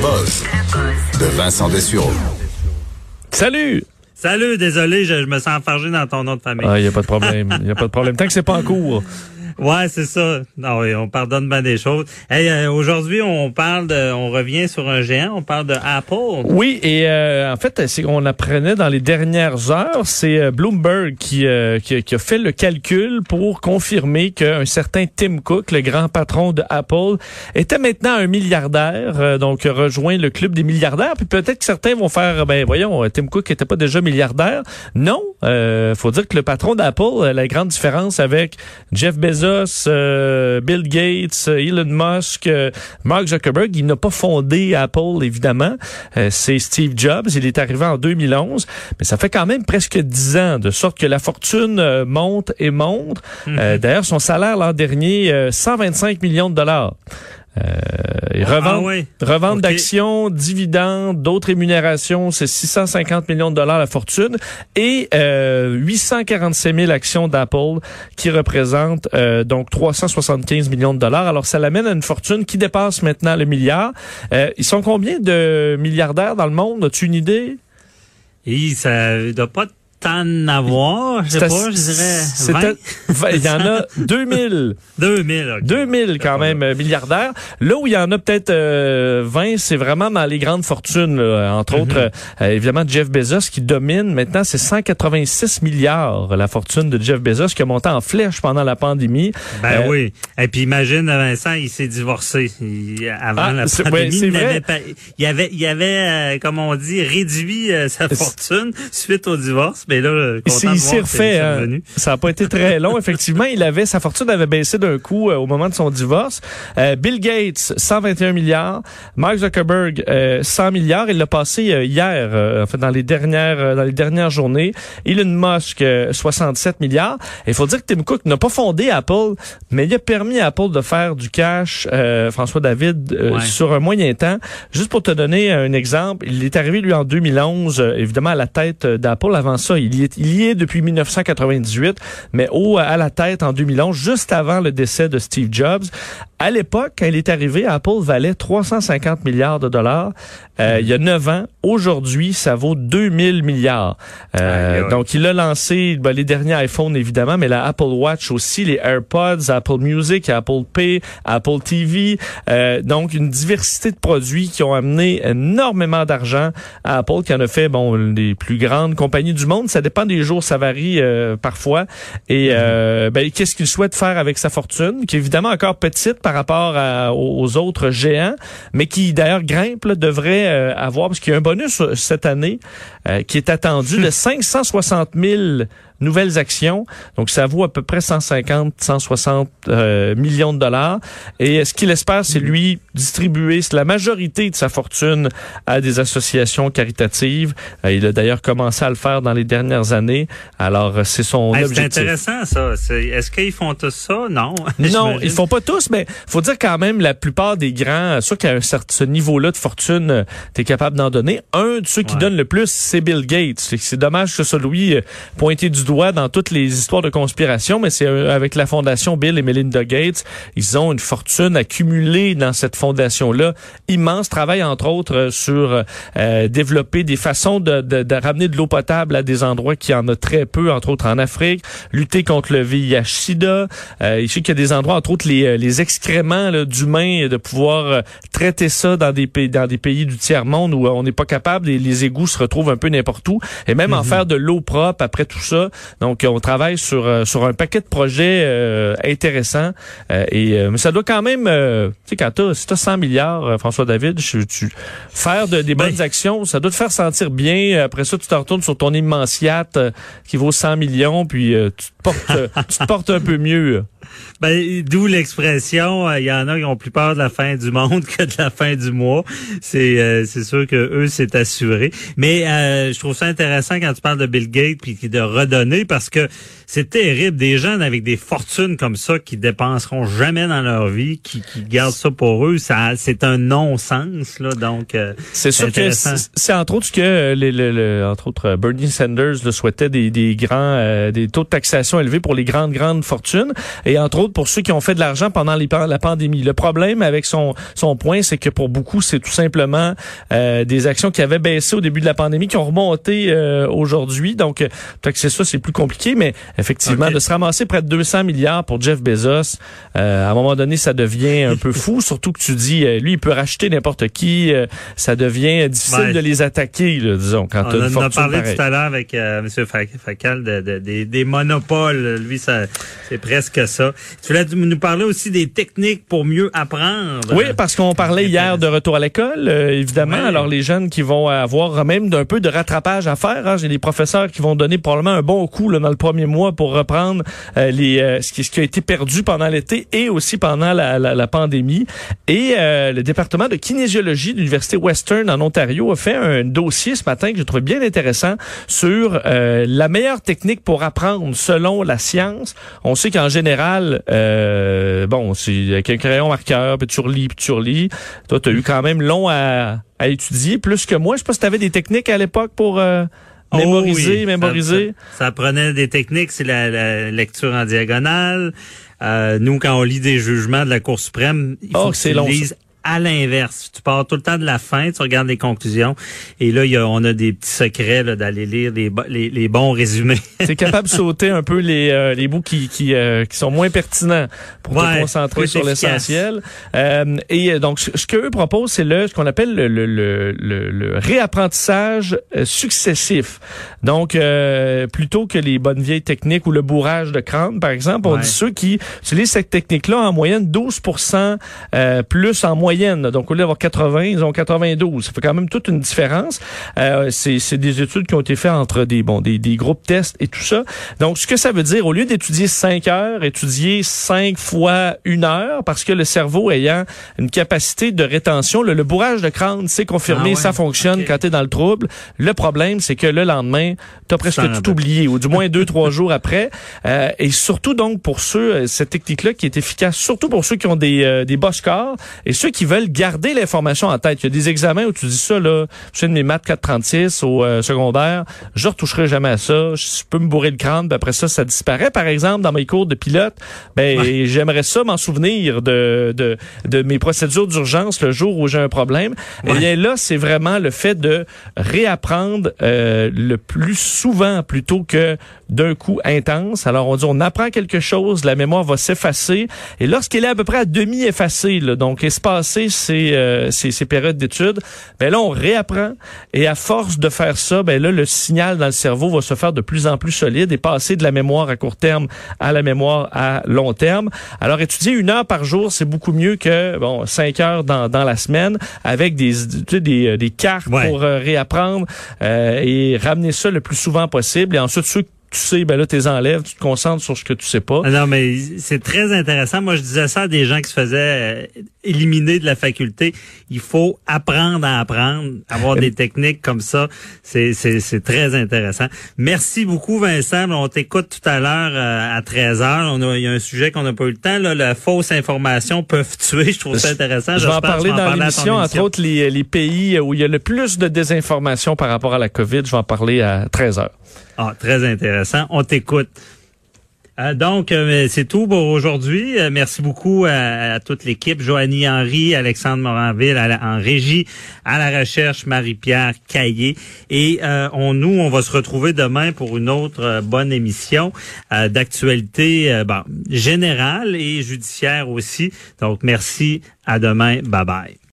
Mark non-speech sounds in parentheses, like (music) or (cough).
buzz de Vincent Dessureau. Salut! Salut, désolé, je, je me sens enfargé dans ton nom de famille. Ah, il n'y a pas de problème. Il a pas de problème. Tant que c'est pas en cours. (laughs) Ouais, c'est ça. Non, oui, on pardonne bien des choses. Hey, euh, aujourd'hui, on parle de, on revient sur un géant, on parle de Apple. Oui, et euh, en fait, qu'on apprenait dans les dernières heures, c'est euh, Bloomberg qui, euh, qui, qui a fait le calcul pour confirmer qu'un certain Tim Cook, le grand patron de Apple, était maintenant un milliardaire, euh, donc rejoint le club des milliardaires. Puis peut-être que certains vont faire, ben voyons, Tim Cook n'était pas déjà milliardaire. Non, euh, faut dire que le patron d'Apple, la grande différence avec Jeff Bezos, euh, Bill Gates, euh, Elon Musk, euh, Mark Zuckerberg, il n'a pas fondé Apple, évidemment. Euh, c'est Steve Jobs. Il est arrivé en 2011, mais ça fait quand même presque dix ans, de sorte que la fortune monte et monte. Euh, D'ailleurs, son salaire l'an dernier, euh, 125 millions de dollars. Euh, et revente, Ah revente d'actions, dividendes, d'autres rémunérations, c'est 650 millions de dollars la fortune et euh, 847 000 actions d'Apple qui représentent euh, donc 375 millions de dollars. Alors ça l'amène à une fortune qui dépasse maintenant le milliard. Euh, ils sont combien de milliardaires dans le monde? As-tu une idée? Et ça doit pas en avoir, je sais pas, je dirais c'est 20, à- vingt- Il y en a (laughs) 2000. 2000. ok. 2000 quand même euh, milliardaires. Là où il y en a peut-être euh, 20, c'est vraiment dans les grandes fortunes. là. Entre autres, euh, évidemment, Jeff Bezos qui domine. Maintenant, c'est 186 milliards la fortune de Jeff Bezos qui a monté en flèche pendant la pandémie. Ben Euh, oui. Et puis imagine, Vincent, il s'est divorcé. Il- avant Ah, la pandémie, ouais, il, vrai. avait pas- il avait, il avait, euh, comme on dit, réduit euh, sa fortune suite au divorce. Mais là, euh, Il content s'est il refait. hein. revenu. Ça n'a pas été très (laughs) long. Effectivement, il avait sa fortune avait baissé d'un coup euh, au moment de son divorce. Euh, Bill Gates, 121 milliards. Mark Zuckerberg, euh, 100 milliards. Il l'a passé euh, hier, euh, en fait, dans les dernières euh, dans les dernières journées. Elon Musk, euh, 67 milliards. Il faut dire que Tim Cook n'a pas fondé Apple, mais il a permis à Apple de faire du cash, euh, François David, euh, Ouais. sur un moyen temps. Juste pour te donner un exemple, il est arrivé, lui, en 2011, euh, évidemment, à la tête euh, d'Apple. Avant ça, il y est, il y est depuis 1998, mais au, à la tête en 2011, juste avant le décès de Steve Jobs. À l'époque, quand il est arrivé, Apple valait 350 milliards de dollars. Euh, Il y a 9 ans. Aujourd'hui, ça vaut 2000 milliards. Euh, donc, il a lancé ben, les derniers iPhones, évidemment, mais la Apple Watch aussi, les AirPods, Apple Music, Apple Pay, Apple TV. Euh, donc, une diversité de produits qui ont amené énormément d'argent à Apple, qui en a fait, bon, les plus grandes compagnies du monde. Ça dépend des jours, ça varie euh, parfois. Et euh, ben, qu'est-ce qu'il souhaite faire avec sa fortune, qui est évidemment encore petite par rapport à- aux autres géants, mais qui d'ailleurs grimpe, là, devrait euh, avoir, parce qu'il y a un bonus euh, cette année euh, qui est attendu de (laughs) 560 000 nouvelles actions. Donc, ça vaut à peu près 150, 160 euh, millions de dollars. Et euh, ce qu'il espère, c'est lui distribuer la majorité de sa fortune à des associations caritatives. Euh, il a d'ailleurs commencé à le faire dans les dernières années. Alors, c'est son Hey, c'est objectif. intéressant, ça. Est-ce qu'ils font tous ça? Non. (laughs) Non, ils font pas tous, mais faut dire quand même la plupart des grands, qu'à un certain ce niveau-là de fortune, tu es capable d'en donner. Un de ceux qui Ouais. donne le plus, c'est Bill Gates. C'est dommage que ce soit lui euh, pointé du doigt dans toutes les histoires de conspiration, mais c'est euh, avec la fondation Bill et Melinda Gates, ils ont une fortune accumulée dans cette fondation-là. Immense travail, entre autres, euh, sur euh, développer des façons de, de- de ramener de l'eau potable à des endroits qui en a très peu, entre autres en Afrique, lutter contre le VIH-Sida. Euh, sais qu'il y a des endroits, entre autres les, euh, les excréments d'humains, de pouvoir euh, traiter ça dans des pays, dans des pays du tiers monde où euh, on n'est pas capable, les, les égouts se retrouvent un peu n'importe où, et même en faire de l'eau propre après tout ça. Donc, on travaille sur euh, sur un paquet de projets euh, intéressants. Euh, et euh, mais ça doit quand même, euh, tu sais, quand t'as, si t'as 100 milliards, François David, tu faire de, des bonnes Ben. actions, ça doit te faire sentir bien. Après ça, tu te retournes sur ton immense yacht euh, qui vaut 100 millions, puis euh, tu te portes, (laughs) tu te portes un peu mieux. (laughs) Ben, d'où l'expression, euh, il y en a qui ont plus peur de la fin du monde (laughs) que de la fin du mois. C'est euh, c'est sûr que eux c'est assuré. Mais euh, je trouve ça intéressant quand tu parles de Bill Gates puis de redonner parce que c'est terrible des gens avec des fortunes comme ça qui dépenseront jamais dans leur vie, qui, qui gardent ça pour eux. Ça c'est un non-sens là. Donc euh, C'est sûr que c'est entre autres ce que euh, les- le- le- entre autres euh, Bernie Sanders le souhaitait des, des grands euh, des taux de taxation élevés pour les grandes grandes fortunes et et entre autres pour ceux qui ont fait de l'argent pendant les, la pandémie. Le problème avec son, son point, c'est que pour beaucoup, c'est tout simplement euh, des actions qui avaient baissé au début de la pandémie, qui ont remonté euh, aujourd'hui. Donc, peut-être que c'est ça, c'est plus compliqué, mais effectivement, de se ramasser près de 200 milliards pour Jeff Bezos, à un moment donné, ça devient un peu fou, (laughs) surtout que tu dis, lui, il peut racheter n'importe qui, ça devient difficile de les attaquer, là, disons, quand On en a parlé tout à l'heure avec M. Facal de, des, monopoles. Lui, ça, c'est presque ça. Tu voulais nous parler aussi des techniques pour mieux apprendre. Oui, parce qu'on parlait hier de retour à l'école, euh, évidemment. Alors, les jeunes qui vont avoir même d'un peu de rattrapage à faire. Hein. J'ai des professeurs qui vont donner probablement un bon coup là, dans le premier mois pour reprendre euh, les euh, ce, qui, ce, qui, a été perdu pendant l'été et aussi pendant la, la, la pandémie. Et le département de kinésiologie de l'Université Western en Ontario a fait un dossier ce matin que je trouve bien intéressant sur la meilleure technique pour apprendre selon la science. On sait qu'en général, euh, bon, c'est avec un crayon marqueur, puis tu relis, puis tu relis. Toi, tu as eu quand même long à, à, étudier, plus que moi. Je sais pas si tu avais des techniques à l'époque pour... Euh, oh mémoriser, mémoriser. Ça, prenait des techniques, c'est la, lecture en diagonale. Euh, nous, quand on lit des jugements de la Cour suprême, il faut oh, que tu long, lises à l'inverse. Tu pars tout le temps de la fin, tu regardes les conclusions. Et là, y a, on a des petits secrets d'aller lire les, les, les, bons résumés. (laughs) C'est capable de sauter un peu les, euh, les bouts qui, qui, euh, qui sont moins pertinents pour te concentrer sur l'essentiel. Euh, et donc, ce qu'eux proposent, c'est le ce qu'on appelle le, le, le, le, réapprentissage successif. Donc, plutôt que les bonnes vieilles techniques ou le bourrage de crâne, par exemple, on dit ceux qui utilisent cette technique-là en moyenne 12% plus en moyenne donc, au lieu d'avoir 80, ils ont 92. Ça fait quand même toute une différence. Euh, c'est des études qui ont été faites entre des, bon, des, des groupes tests et tout ça. Donc, ce que ça veut dire, au lieu d'étudier 5 heures, étudier 5 fois une heure, parce que le cerveau ayant une capacité de rétention, le, bourrage de crâne, c'est confirmé, ah ça fonctionne quand tu es dans le trouble. Le problème, c'est que le lendemain, tu as presque tout oublié, ou du moins (laughs) deux, trois jours après. Euh, et surtout, donc, pour ceux, euh, cette technique-là qui est efficace, surtout pour ceux qui ont des, euh, des bas scores et ceux qui veulent garder l'information en tête. Il y a des examens où tu dis ça, là, je suis de mes maths 436 au euh, secondaire, je retoucherai jamais à ça, je peux me bourrer le crâne, puis après ça, ça disparaît. Par exemple, dans mes cours de pilote, ben j'aimerais ça m'en souvenir de, de, de mes procédures d'urgence le jour où j'ai un problème. Et eh bien là, c'est vraiment le fait de réapprendre euh, le plus souvent plutôt que d'un coup intense. Alors on dit on apprend quelque chose, la mémoire va s'effacer, et lorsqu'elle est à peu près à demi effacée, là, donc ces, euh, ces, ces, périodes d'études, ben là, on réapprend. Et à force de faire ça, ben là, le signal dans le cerveau va se faire de plus en plus solide et passer de la mémoire à court terme à la mémoire à long terme. Alors, étudier une heure par jour, c'est beaucoup mieux que, bon, cinq heures dans, dans la semaine avec des, des, euh, des cartes pour euh, réapprendre euh, et ramener ça le plus souvent possible. Et ensuite, ceux tu sais, ben là, tu les enlèves, tu te concentres sur ce que tu sais pas. Ah non, mais c'est très intéressant. Moi, je disais ça à des gens qui se faisaient euh, éliminer de la faculté. Il faut apprendre à apprendre, avoir des techniques comme ça. C'est, c'est, très intéressant. Merci beaucoup, Vincent. On t'écoute tout à l'heure euh, à 13 h On a, il y a un sujet qu'on n'a pas eu le temps. Là, la fausse information peuvent (laughs) tuer. Je trouve ça intéressant. Je vais en parler dans l'émission, entre autres les, les pays où il y a le plus de désinformation par rapport à la COVID. Je vais en parler à 13 h ah, très intéressant. On t'écoute. Euh, donc, euh, c'est tout pour aujourd'hui. Euh, merci beaucoup à, toute l'équipe. Joanie Henry, Alexandre Moranville en régie, à la recherche, Marie-Pierre Caillé. Et on, nous, on va se retrouver demain pour une autre bonne émission d'actualité bon, générale et judiciaire aussi. Donc, merci. À demain. Bye bye.